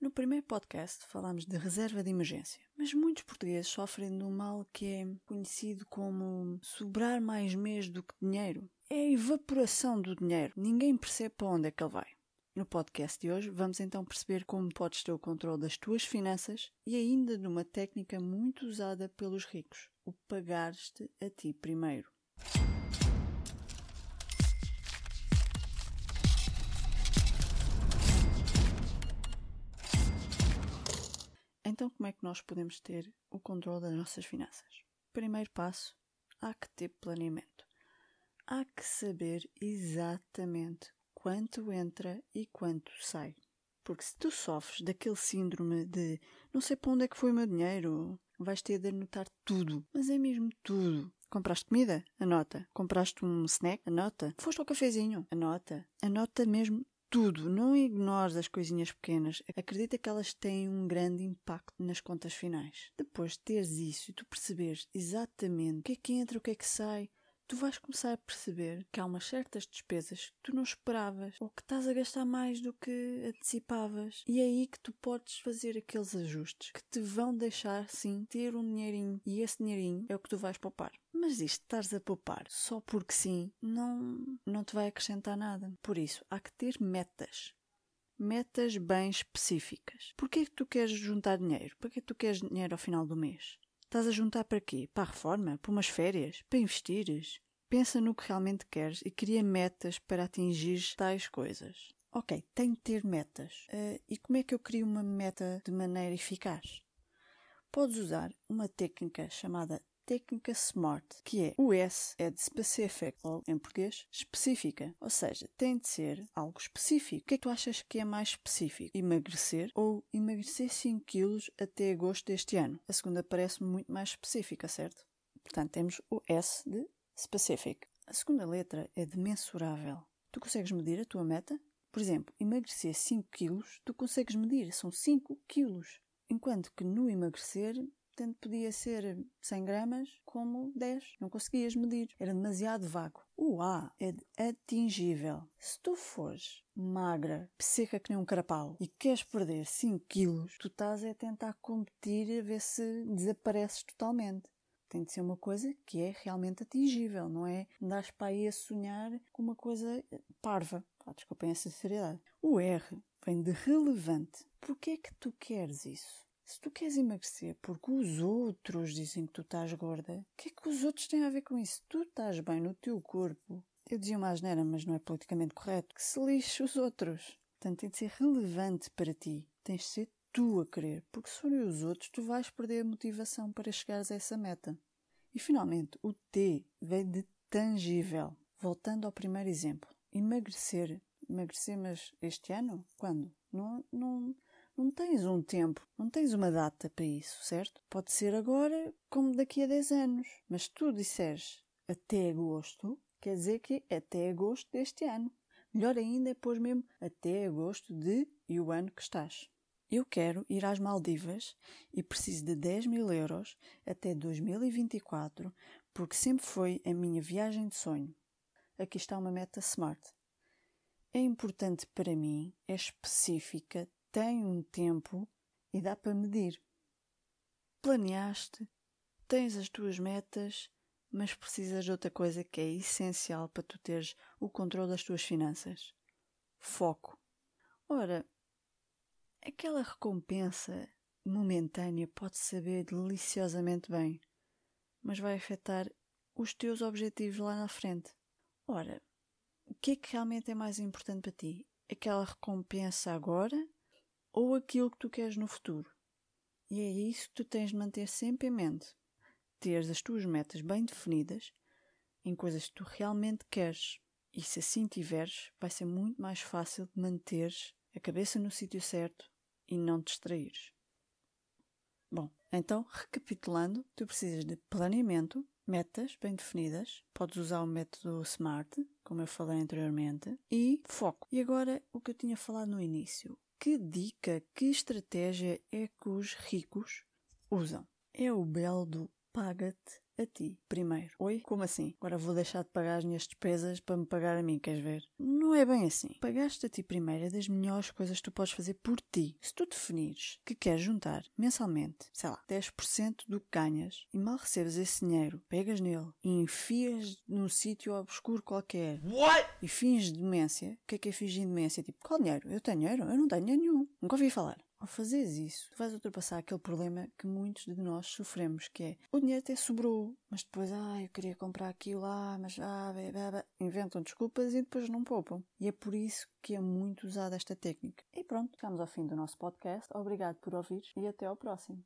No primeiro podcast falámos de reserva de emergência, mas muitos portugueses sofrem de um mal que é conhecido como sobrar mais mês do que dinheiro. É a evaporação do dinheiro. Ninguém percebe para onde é que ele vai. No podcast de hoje vamos então perceber como podes ter o controle das tuas finanças e ainda numa técnica muito usada pelos ricos, o pagar-te a ti primeiro. Então, como é que nós podemos ter o controle das nossas finanças? Primeiro passo, há que ter planeamento. Há que saber exatamente quanto entra e quanto sai. Porque se tu sofres daquele síndrome de não sei para onde é que foi o meu dinheiro, vais ter de anotar tudo. Mas é mesmo tudo. Compraste comida? Anota. Compraste um snack? Anota. Foste ao cafezinho? Anota. Anota mesmo tudo. Não ignores as coisinhas pequenas. Acredita que elas têm um grande impacto nas contas finais. Depois de teres isso e tu perceberes exatamente o que é que entra, o que é que sai, tu vais começar a perceber que há umas certas despesas que tu não esperavas ou que estás a gastar mais do que antecipavas. E é aí que tu podes fazer aqueles ajustes que te vão deixar, sim, ter um dinheirinho. E esse dinheirinho é o que tu vais poupar. Mas isto, estares a poupar só porque sim, não, não te vai acrescentar nada. Por isso, há que ter metas. Metas bem específicas. Porquê é que tu queres juntar dinheiro? Para é que tu queres dinheiro ao final do mês? Estás a juntar para quê? Para a reforma? Para umas férias? Para investires? Pensa no que realmente queres e cria metas para atingir tais coisas. Ok, tenho de ter metas. Uh, e como é que eu crio uma meta de maneira eficaz? Podes usar uma técnica chamada técnica SMART, que é o S é de specific, ou em português, específica. Ou seja, tem de ser algo específico. O que é que tu achas que é mais específico? Emagrecer ou emagrecer 5 quilos até agosto deste ano? A segunda parece muito mais específica, certo? Portanto, temos o S de specific. A segunda letra é de mensurável. Tu consegues medir a tua meta? Por exemplo, emagrecer 5 quilos, tu consegues medir, são 5 quilos. Enquanto que no emagrecer podia ser 100 gramas como 10. Não conseguias medir. Era demasiado vago. O A é atingível. Se tu fores magra, seca que nem um carapau e queres perder 5 quilos, tu estás a tentar competir a ver se desapareces totalmente. Tem de ser uma coisa que é realmente atingível, não é? Andares para aí a sonhar com uma coisa parva. Ah, desculpem a sinceridade. O R vem de relevante. Porquê é que tu queres isso? Se tu queres emagrecer porque os outros dizem que tu estás gorda, o que é que os outros têm a ver com isso? Tu estás bem no teu corpo. Eu dizia uma asneira, mas não é politicamente correto. Que se lixe os outros. Portanto, tem de ser relevante para ti. Tens de ser tu a querer. Porque se forem os outros, tu vais perder a motivação para chegares a essa meta. E finalmente, o T vem de tangível. Voltando ao primeiro exemplo. Emagrecer. Emagrecer, mas este ano? Quando? Não, não, não tens um tempo, não tens uma data para isso, certo? Pode ser agora como daqui a 10 anos. Mas tu disseres até agosto, quer dizer que é até agosto deste ano. Melhor ainda é pôr mesmo até agosto de e o ano que estás. Eu quero ir às Maldivas e preciso de 10 mil euros até 2024 porque sempre foi a minha viagem de sonho. Aqui está uma meta smart. É importante para mim, é específica, tem um tempo e dá para medir. Planeaste, tens as tuas metas, mas precisas de outra coisa que é essencial para tu teres o controle das tuas finanças: foco. Ora, aquela recompensa momentânea pode saber deliciosamente bem, mas vai afetar os teus objetivos lá na frente. Ora, o que é que realmente é mais importante para ti? Aquela recompensa agora ou aquilo que tu queres no futuro. E é isso que tu tens de manter sempre em mente. Teres as tuas metas bem definidas em coisas que tu realmente queres. E se assim tiveres, vai ser muito mais fácil de manteres a cabeça no sítio certo e não te distraires. Bom, então, recapitulando, tu precisas de planeamento, metas bem definidas, podes usar o método SMART, como eu falei anteriormente, e foco. E agora, o que eu tinha falado no início, que dica, que estratégia é que os ricos usam? É o belo do paga-te a ti primeiro. Oi? Como assim? Agora vou deixar de pagar as minhas despesas para me pagar a mim, queres ver? Não é bem assim. Pagaste a ti primeiro é das melhores coisas que tu podes fazer por ti. Se tu definires que queres juntar mensalmente, sei lá, 10% do que ganhas e mal recebes esse dinheiro, pegas nele e enfias num sítio obscuro qualquer What? e fins de demência, o que é que é fingir demência? Tipo, qual dinheiro? Eu tenho dinheiro? Eu não tenho dinheiro nenhum. Nunca ouvi falar. Ao fazeres isso, tu vais ultrapassar aquele problema que muitos de nós sofremos, que é o dinheiro até sobrou, mas depois, ah, eu queria comprar aquilo lá, mas ah, bê. inventam desculpas e depois não poupam. E é por isso que é muito usada esta técnica. E pronto, chegamos ao fim do nosso podcast. Obrigado por ouvir e até ao próximo.